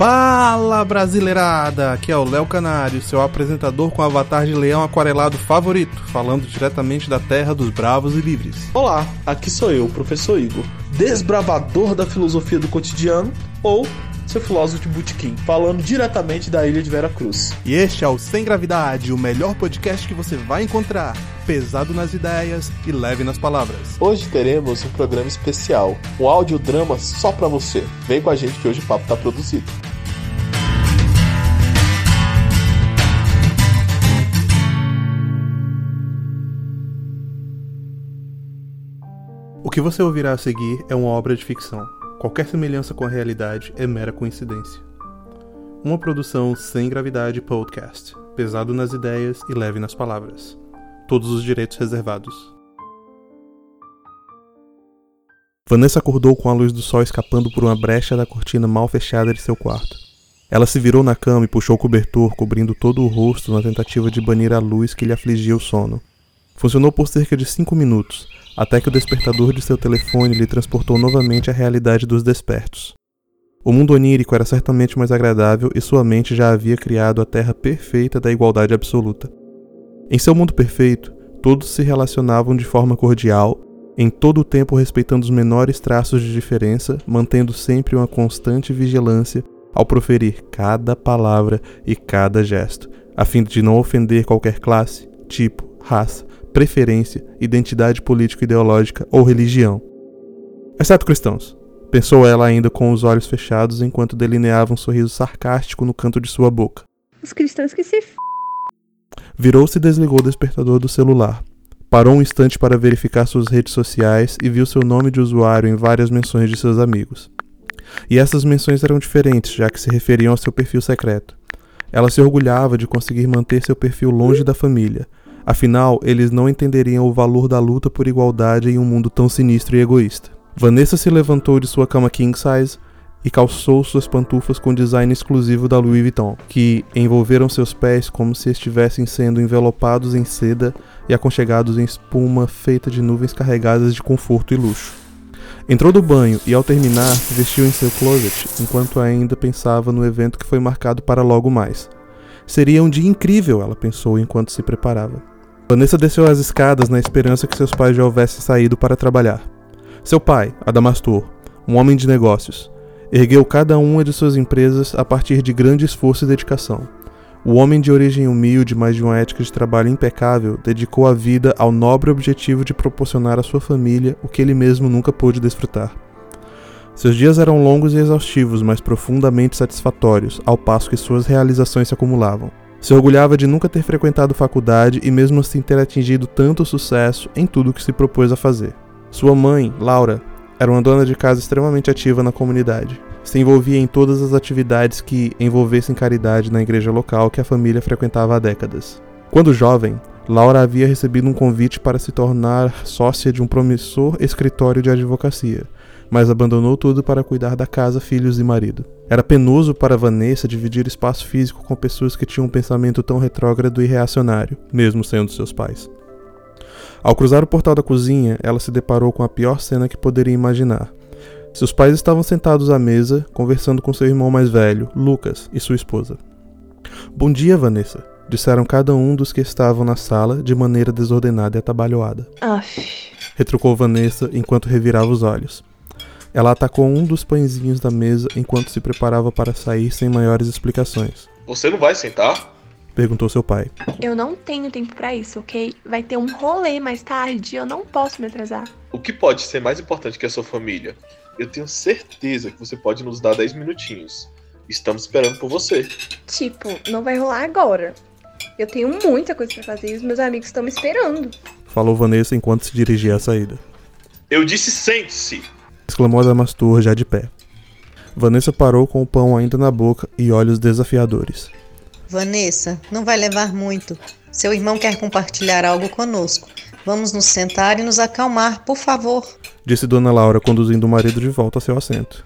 Fala brasileirada! Aqui é o Léo Canário, seu apresentador com avatar de leão aquarelado favorito, falando diretamente da terra dos bravos e livres. Olá, aqui sou eu, o professor Igor, desbravador da filosofia do cotidiano ou seu filósofo de botequim, falando diretamente da ilha de Vera Cruz. E este é o Sem Gravidade, o melhor podcast que você vai encontrar, pesado nas ideias e leve nas palavras. Hoje teremos um programa especial, um audiodrama só pra você. Vem com a gente que hoje o papo tá produzido. O que você ouvirá a seguir é uma obra de ficção. Qualquer semelhança com a realidade é mera coincidência. Uma produção sem gravidade podcast, pesado nas ideias e leve nas palavras. Todos os direitos reservados. Vanessa acordou com a luz do sol escapando por uma brecha da cortina mal fechada de seu quarto. Ela se virou na cama e puxou o cobertor, cobrindo todo o rosto na tentativa de banir a luz que lhe afligia o sono. Funcionou por cerca de cinco minutos, até que o despertador de seu telefone lhe transportou novamente à realidade dos despertos. O mundo onírico era certamente mais agradável e sua mente já havia criado a terra perfeita da igualdade absoluta. Em seu mundo perfeito, todos se relacionavam de forma cordial, em todo o tempo respeitando os menores traços de diferença, mantendo sempre uma constante vigilância ao proferir cada palavra e cada gesto, a fim de não ofender qualquer classe, tipo, raça, preferência, identidade político-ideológica ou religião. Exceto cristãos, pensou ela ainda com os olhos fechados enquanto delineava um sorriso sarcástico no canto de sua boca. Os cristãos que se f... Virou-se e desligou o despertador do celular. Parou um instante para verificar suas redes sociais e viu seu nome de usuário em várias menções de seus amigos. E essas menções eram diferentes, já que se referiam ao seu perfil secreto. Ela se orgulhava de conseguir manter seu perfil longe da família, Afinal, eles não entenderiam o valor da luta por igualdade em um mundo tão sinistro e egoísta. Vanessa se levantou de sua cama king size e calçou suas pantufas com design exclusivo da Louis Vuitton, que envolveram seus pés como se estivessem sendo envelopados em seda e aconchegados em espuma feita de nuvens carregadas de conforto e luxo. Entrou do banho e, ao terminar, se vestiu em seu closet enquanto ainda pensava no evento que foi marcado para logo mais. Seria um dia incrível, ela pensou enquanto se preparava. Vanessa desceu as escadas na esperança que seus pais já houvessem saído para trabalhar. Seu pai, Adamastor, um homem de negócios, ergueu cada uma de suas empresas a partir de grande esforço e dedicação. O homem de origem humilde, mas de uma ética de trabalho impecável, dedicou a vida ao nobre objetivo de proporcionar à sua família o que ele mesmo nunca pôde desfrutar. Seus dias eram longos e exaustivos, mas profundamente satisfatórios, ao passo que suas realizações se acumulavam. Se orgulhava de nunca ter frequentado faculdade e mesmo assim ter atingido tanto sucesso em tudo o que se propôs a fazer. Sua mãe, Laura, era uma dona de casa extremamente ativa na comunidade. Se envolvia em todas as atividades que envolvessem caridade na igreja local que a família frequentava há décadas. Quando jovem, Laura havia recebido um convite para se tornar sócia de um promissor escritório de advocacia, mas abandonou tudo para cuidar da casa, filhos e marido. Era penoso para Vanessa dividir espaço físico com pessoas que tinham um pensamento tão retrógrado e reacionário, mesmo sendo seus pais. Ao cruzar o portal da cozinha, ela se deparou com a pior cena que poderia imaginar. Seus pais estavam sentados à mesa, conversando com seu irmão mais velho, Lucas, e sua esposa. Bom dia, Vanessa, disseram cada um dos que estavam na sala de maneira desordenada e atabalhoada. Aff. Retrucou Vanessa enquanto revirava os olhos. Ela atacou um dos pãezinhos da mesa enquanto se preparava para sair sem maiores explicações. Você não vai sentar? Perguntou seu pai. Eu não tenho tempo pra isso, ok? Vai ter um rolê mais tarde e eu não posso me atrasar. O que pode ser mais importante que a sua família? Eu tenho certeza que você pode nos dar 10 minutinhos. Estamos esperando por você. Tipo, não vai rolar agora. Eu tenho muita coisa pra fazer e os meus amigos estão me esperando. Falou Vanessa enquanto se dirigia à saída. Eu disse sente-se! Exclamou Adamastor já de pé. Vanessa parou com o pão ainda na boca e olhos desafiadores. Vanessa, não vai levar muito. Seu irmão quer compartilhar algo conosco. Vamos nos sentar e nos acalmar, por favor. Disse Dona Laura, conduzindo o marido de volta ao seu assento.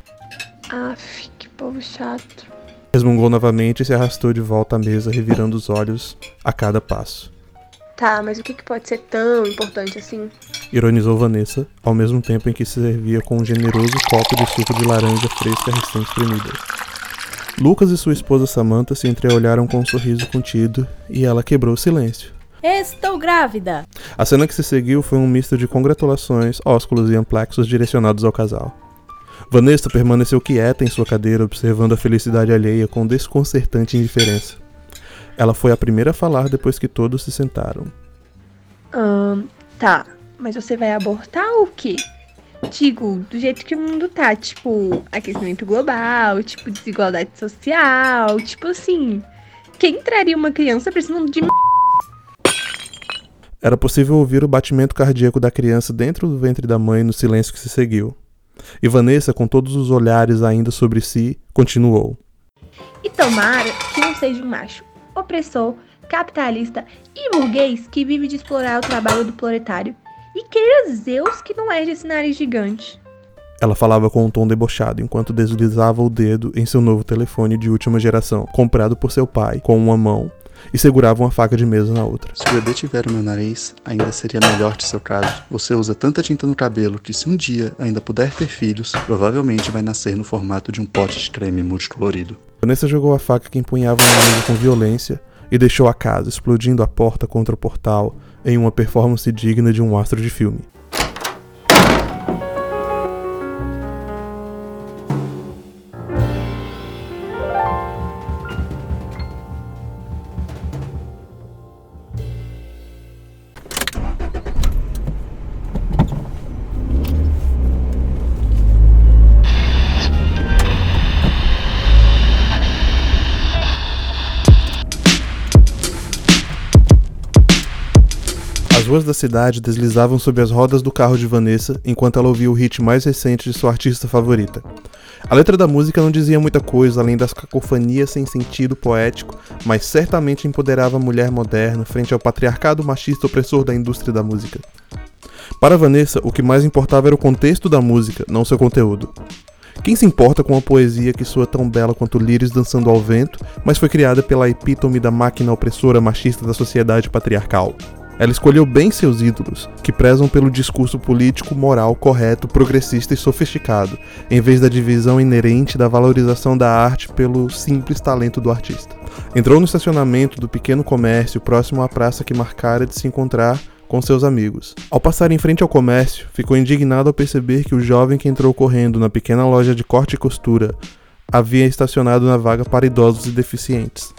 Aff, que povo chato. Resmungou novamente e se arrastou de volta à mesa, revirando os olhos a cada passo. Tá, mas o que, que pode ser tão importante assim? Ironizou Vanessa, ao mesmo tempo em que se servia com um generoso copo de suco de laranja fresca recém-espremida. Lucas e sua esposa Samantha se entreolharam com um sorriso contido e ela quebrou o silêncio. Estou grávida! A cena que se seguiu foi um misto de congratulações, ósculos e amplexos direcionados ao casal. Vanessa permaneceu quieta em sua cadeira, observando a felicidade alheia com desconcertante indiferença. Ela foi a primeira a falar depois que todos se sentaram. Ahn, tá, mas você vai abortar o quê? Digo, do jeito que o mundo tá, tipo, aquecimento global, tipo, desigualdade social, tipo assim. Quem traria uma criança pra esse mundo de m... Era possível ouvir o batimento cardíaco da criança dentro do ventre da mãe no silêncio que se seguiu. E Vanessa, com todos os olhares ainda sobre si, continuou. E tomara que não seja um macho opressor, capitalista e burguês que vive de explorar o trabalho do proletário. E queira Zeus que não erge esse nariz gigante. Ela falava com um tom debochado enquanto deslizava o dedo em seu novo telefone de última geração, comprado por seu pai, com uma mão, e segurava uma faca de mesa na outra. Se o bebê tiver o meu nariz, ainda seria melhor de seu caso. Você usa tanta tinta no cabelo que se um dia ainda puder ter filhos, provavelmente vai nascer no formato de um pote de creme multicolorido. Vanessa jogou a faca que empunhava na mesa com violência e deixou a casa, explodindo a porta contra o portal em uma performance digna de um astro de filme. Ruas da cidade deslizavam sob as rodas do carro de Vanessa enquanto ela ouvia o hit mais recente de sua artista favorita. A letra da música não dizia muita coisa além das cacofonias sem sentido poético, mas certamente empoderava a mulher moderna frente ao patriarcado machista opressor da indústria da música. Para Vanessa, o que mais importava era o contexto da música, não seu conteúdo. Quem se importa com uma poesia que soa tão bela quanto lírios dançando ao vento, mas foi criada pela epítome da máquina opressora machista da sociedade patriarcal? Ela escolheu bem seus ídolos, que prezam pelo discurso político, moral, correto, progressista e sofisticado, em vez da divisão inerente da valorização da arte pelo simples talento do artista. Entrou no estacionamento do pequeno comércio próximo à praça que marcara de se encontrar com seus amigos. Ao passar em frente ao comércio, ficou indignado ao perceber que o jovem que entrou correndo na pequena loja de corte e costura havia estacionado na vaga para idosos e deficientes.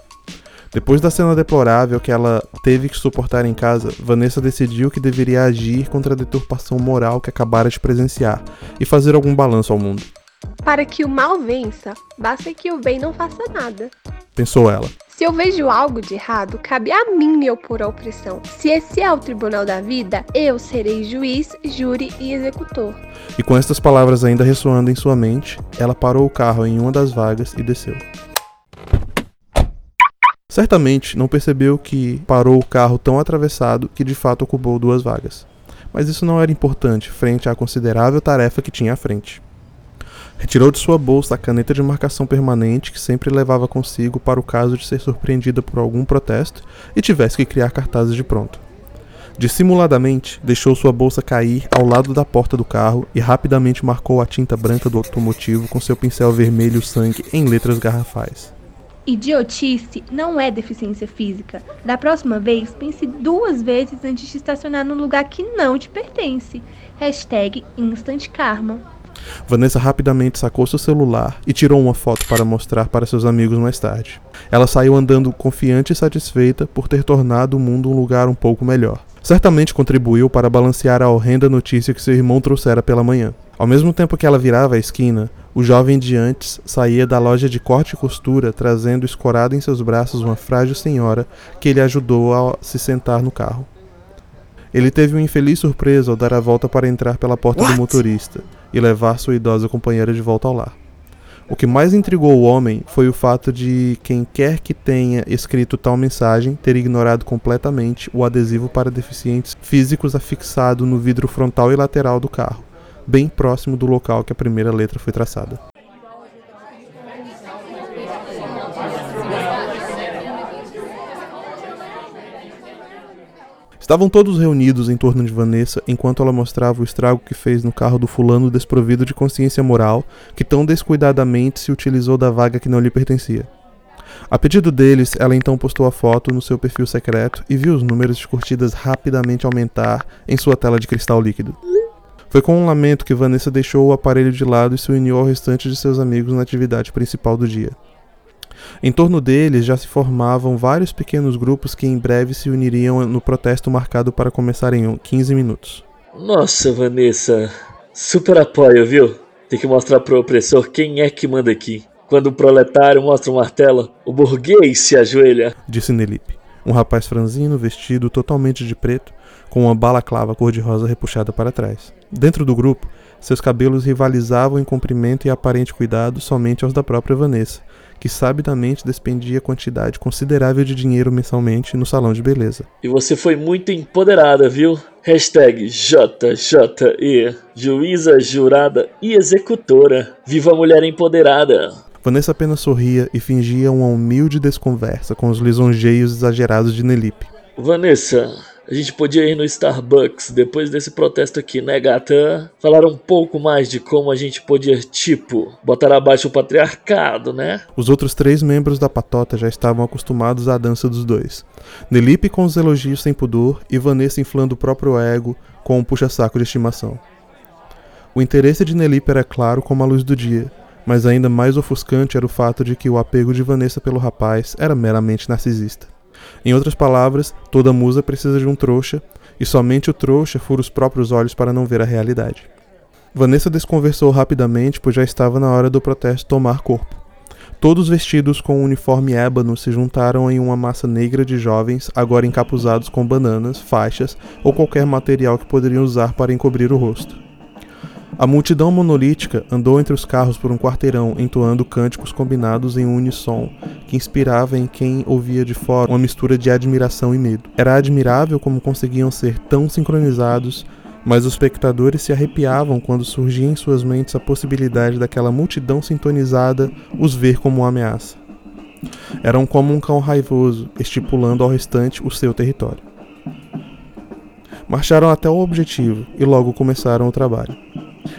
Depois da cena deplorável que ela teve que suportar em casa, Vanessa decidiu que deveria agir contra a deturpação moral que acabara de presenciar e fazer algum balanço ao mundo. Para que o mal vença, basta que o bem não faça nada. Pensou ela. Se eu vejo algo de errado, cabe a mim me opor à opressão. Se esse é o tribunal da vida, eu serei juiz, júri e executor. E com estas palavras ainda ressoando em sua mente, ela parou o carro em uma das vagas e desceu. Certamente não percebeu que parou o carro tão atravessado que de fato ocupou duas vagas. Mas isso não era importante frente à considerável tarefa que tinha à frente. Retirou de sua bolsa a caneta de marcação permanente que sempre levava consigo para o caso de ser surpreendida por algum protesto e tivesse que criar cartazes de pronto. Dissimuladamente, deixou sua bolsa cair ao lado da porta do carro e rapidamente marcou a tinta branca do automotivo com seu pincel vermelho sangue em letras garrafais. Idiotice não é deficiência física. Da próxima vez, pense duas vezes antes de estacionar num lugar que não te pertence. Hashtag Instant Karma. Vanessa rapidamente sacou seu celular e tirou uma foto para mostrar para seus amigos mais tarde. Ela saiu andando confiante e satisfeita por ter tornado o mundo um lugar um pouco melhor. Certamente contribuiu para balancear a horrenda notícia que seu irmão trouxera pela manhã. Ao mesmo tempo que ela virava a esquina, o jovem de antes saía da loja de corte e costura trazendo escorado em seus braços uma frágil senhora que ele ajudou a se sentar no carro. Ele teve uma infeliz surpresa ao dar a volta para entrar pela porta What? do motorista e levar sua idosa companheira de volta ao lar. O que mais intrigou o homem foi o fato de quem quer que tenha escrito tal mensagem ter ignorado completamente o adesivo para deficientes físicos afixado no vidro frontal e lateral do carro bem próximo do local que a primeira letra foi traçada. Estavam todos reunidos em torno de Vanessa enquanto ela mostrava o estrago que fez no carro do fulano desprovido de consciência moral, que tão descuidadamente se utilizou da vaga que não lhe pertencia. A pedido deles, ela então postou a foto no seu perfil secreto e viu os números de curtidas rapidamente aumentar em sua tela de cristal líquido. Foi com um lamento que Vanessa deixou o aparelho de lado e se uniu ao restante de seus amigos na atividade principal do dia. Em torno deles já se formavam vários pequenos grupos que em breve se uniriam no protesto marcado para começar em 15 minutos. Nossa, Vanessa, super apoio, viu? Tem que mostrar pro opressor quem é que manda aqui. Quando o proletário mostra o martelo, o burguês se ajoelha. Disse Nelipe, um rapaz franzino vestido totalmente de preto, com uma balaclava cor-de-rosa repuxada para trás. Dentro do grupo, seus cabelos rivalizavam em comprimento e aparente cuidado somente aos da própria Vanessa, que sabidamente despendia quantidade considerável de dinheiro mensalmente no salão de beleza. E você foi muito empoderada, viu? Hashtag JJE, juíza, jurada e executora. Viva a mulher empoderada! Vanessa apenas sorria e fingia uma humilde desconversa com os lisonjeios exagerados de Nelipe. Vanessa, a gente podia ir no Starbucks depois desse protesto aqui, né, gata? Falar um pouco mais de como a gente podia, tipo, botar abaixo o patriarcado, né? Os outros três membros da patota já estavam acostumados à dança dos dois. Nelipe com os elogios sem pudor e Vanessa inflando o próprio ego com um puxa-saco de estimação. O interesse de Nelipe era claro como a luz do dia, mas ainda mais ofuscante era o fato de que o apego de Vanessa pelo rapaz era meramente narcisista. Em outras palavras, toda musa precisa de um trouxa, e somente o trouxa fura os próprios olhos para não ver a realidade. Vanessa desconversou rapidamente, pois já estava na hora do protesto tomar corpo. Todos vestidos com um uniforme ébano se juntaram em uma massa negra de jovens, agora encapuzados com bananas, faixas ou qualquer material que poderiam usar para encobrir o rosto. A multidão monolítica andou entre os carros por um quarteirão, entoando cânticos combinados em um unissom, que inspirava em quem ouvia de fora uma mistura de admiração e medo. Era admirável como conseguiam ser tão sincronizados, mas os espectadores se arrepiavam quando surgia em suas mentes a possibilidade daquela multidão sintonizada os ver como uma ameaça. Eram como um cão raivoso, estipulando ao restante o seu território. Marcharam até o objetivo e logo começaram o trabalho.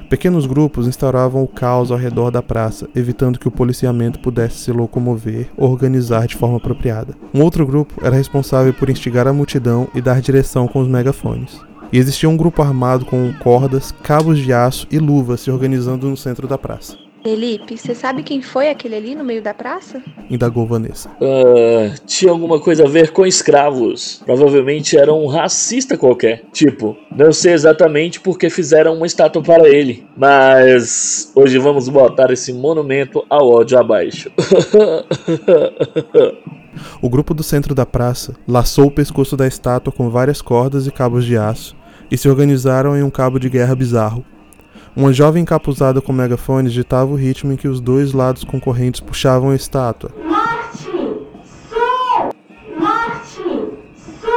Pequenos grupos instauravam o caos ao redor da praça, evitando que o policiamento pudesse se locomover ou organizar de forma apropriada. Um outro grupo era responsável por instigar a multidão e dar direção com os megafones. E existia um grupo armado com cordas, cabos de aço e luvas se organizando no centro da praça. Felipe, você sabe quem foi aquele ali no meio da praça? Indagou Vanessa. Uh, tinha alguma coisa a ver com escravos. Provavelmente era um racista qualquer. Tipo, não sei exatamente porque fizeram uma estátua para ele. Mas hoje vamos botar esse monumento ao ódio abaixo. o grupo do centro da praça laçou o pescoço da estátua com várias cordas e cabos de aço e se organizaram em um cabo de guerra bizarro uma jovem encapuzada com megafones ditava o ritmo em que os dois lados concorrentes puxavam a estátua.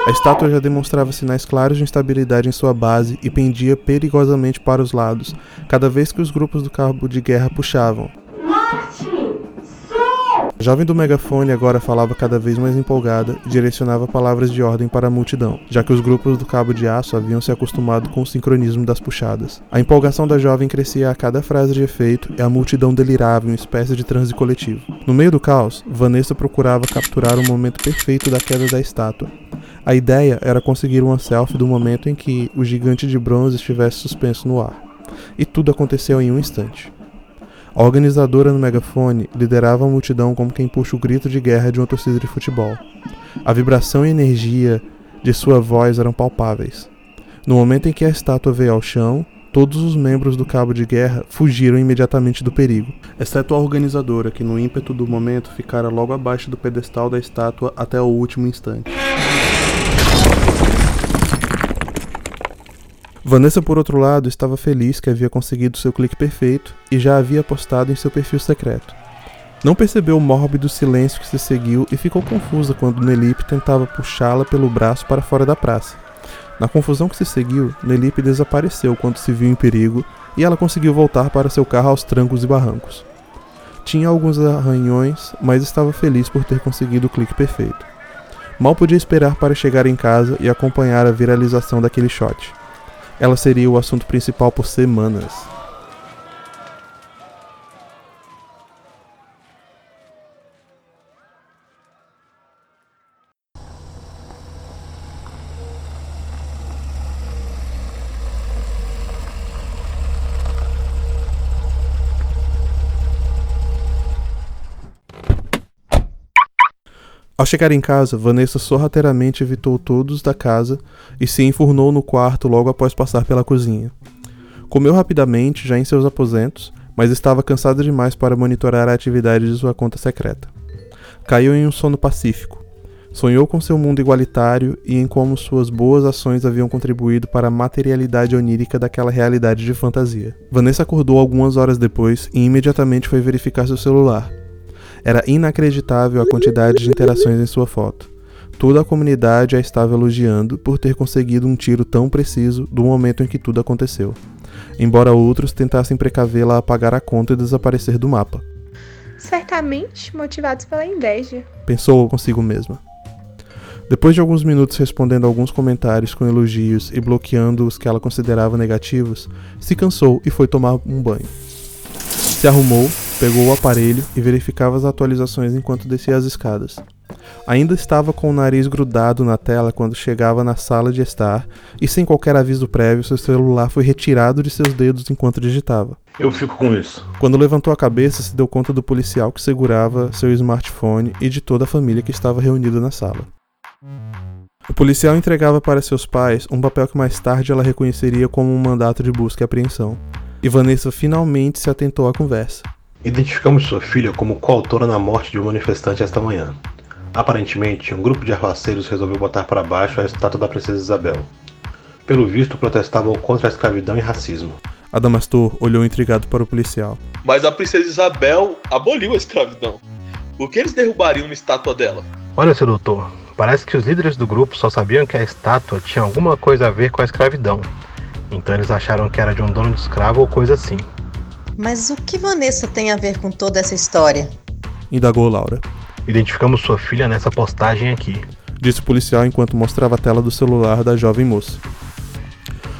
A estátua já demonstrava sinais claros de instabilidade em sua base e pendia perigosamente para os lados, cada vez que os grupos do cabo de guerra puxavam. A jovem do megafone agora falava cada vez mais empolgada e direcionava palavras de ordem para a multidão, já que os grupos do cabo de aço haviam se acostumado com o sincronismo das puxadas. A empolgação da jovem crescia a cada frase de efeito e a multidão delirava em uma espécie de transe coletivo. No meio do caos, Vanessa procurava capturar o momento perfeito da queda da estátua. A ideia era conseguir uma selfie do momento em que o gigante de bronze estivesse suspenso no ar. E tudo aconteceu em um instante. A organizadora no megafone liderava a multidão como quem puxa o grito de guerra de uma torcida de futebol. A vibração e energia de sua voz eram palpáveis. No momento em que a estátua veio ao chão, todos os membros do cabo de guerra fugiram imediatamente do perigo, exceto a organizadora, que no ímpeto do momento ficara logo abaixo do pedestal da estátua até o último instante. Vanessa, por outro lado, estava feliz que havia conseguido seu clique perfeito e já havia postado em seu perfil secreto. Não percebeu o mórbido silêncio que se seguiu e ficou confusa quando Nelipe tentava puxá-la pelo braço para fora da praça. Na confusão que se seguiu, Nelipe desapareceu quando se viu em perigo e ela conseguiu voltar para seu carro aos trancos e barrancos. Tinha alguns arranhões, mas estava feliz por ter conseguido o clique perfeito. Mal podia esperar para chegar em casa e acompanhar a viralização daquele shot. Ela seria o assunto principal por semanas. Ao chegar em casa, Vanessa sorrateiramente evitou todos da casa e se enfurnou no quarto logo após passar pela cozinha. Comeu rapidamente, já em seus aposentos, mas estava cansada demais para monitorar a atividade de sua conta secreta. Caiu em um sono pacífico. Sonhou com seu mundo igualitário e em como suas boas ações haviam contribuído para a materialidade onírica daquela realidade de fantasia. Vanessa acordou algumas horas depois e imediatamente foi verificar seu celular. Era inacreditável a quantidade de interações em sua foto. Toda a comunidade a estava elogiando por ter conseguido um tiro tão preciso do momento em que tudo aconteceu, embora outros tentassem precavê-la a apagar a conta e desaparecer do mapa. Certamente motivados pela inveja. Pensou consigo mesma. Depois de alguns minutos respondendo alguns comentários com elogios e bloqueando os que ela considerava negativos, se cansou e foi tomar um banho. Se arrumou, pegou o aparelho e verificava as atualizações enquanto descia as escadas. Ainda estava com o nariz grudado na tela quando chegava na sala de estar e, sem qualquer aviso prévio, seu celular foi retirado de seus dedos enquanto digitava. Eu fico com isso. Quando levantou a cabeça, se deu conta do policial que segurava seu smartphone e de toda a família que estava reunida na sala. O policial entregava para seus pais um papel que mais tarde ela reconheceria como um mandato de busca e apreensão. E Vanessa finalmente se atentou à conversa. Identificamos sua filha como coautora na morte de um manifestante esta manhã. Aparentemente, um grupo de arruaceiros resolveu botar para baixo a estátua da princesa Isabel. Pelo visto, protestavam contra a escravidão e racismo. Adamastor olhou intrigado para o policial. Mas a princesa Isabel aboliu a escravidão. Por que eles derrubariam uma estátua dela? Olha, seu doutor, parece que os líderes do grupo só sabiam que a estátua tinha alguma coisa a ver com a escravidão. Então eles acharam que era de um dono de escravo ou coisa assim. Mas o que Vanessa tem a ver com toda essa história? Indagou Laura. Identificamos sua filha nessa postagem aqui. Disse o policial enquanto mostrava a tela do celular da jovem moça.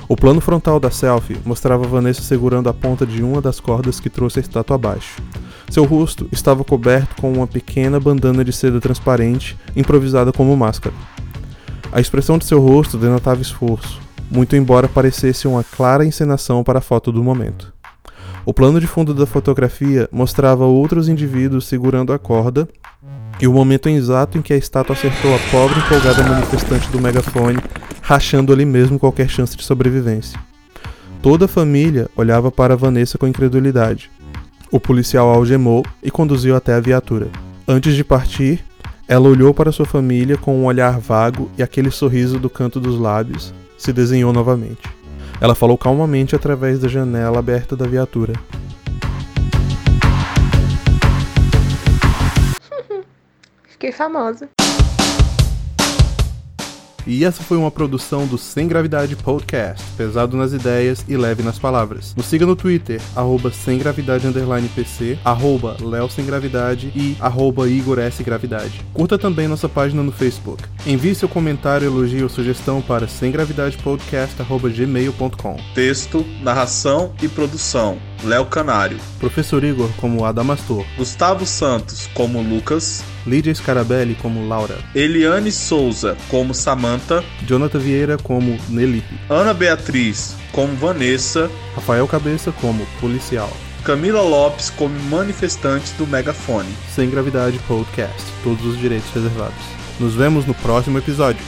O plano frontal da selfie mostrava Vanessa segurando a ponta de uma das cordas que trouxe a estátua abaixo. Seu rosto estava coberto com uma pequena bandana de seda transparente, improvisada como máscara. A expressão de seu rosto denotava esforço, muito embora parecesse uma clara encenação para a foto do momento. O plano de fundo da fotografia mostrava outros indivíduos segurando a corda e o momento exato em que a estátua acertou a pobre e empolgada manifestante do megafone, rachando ali mesmo qualquer chance de sobrevivência. Toda a família olhava para Vanessa com incredulidade. O policial algemou e conduziu até a viatura. Antes de partir, ela olhou para sua família com um olhar vago e aquele sorriso do canto dos lábios se desenhou novamente. Ela falou calmamente através da janela aberta da viatura. Fiquei famosa. E essa foi uma produção do Sem Gravidade Podcast, pesado nas ideias e leve nas palavras. Nos siga no Twitter, arroba sem gravidade PC, arroba Léo Sem Gravidade e arroba Igor S Gravidade. Curta também nossa página no Facebook. Envie seu comentário, elogio ou sugestão para semgravidadepodcast.gmail.com Texto, narração e produção. Léo Canário. Professor Igor como Adamastor. Gustavo Santos como Lucas. Lídia Scarabelli como Laura. Eliane Souza como Samantha. Jonathan Vieira como Nelipe. Ana Beatriz como Vanessa. Rafael Cabeça como Policial. Camila Lopes como manifestante do Megafone. Sem Gravidade Podcast. Todos os direitos reservados. Nos vemos no próximo episódio.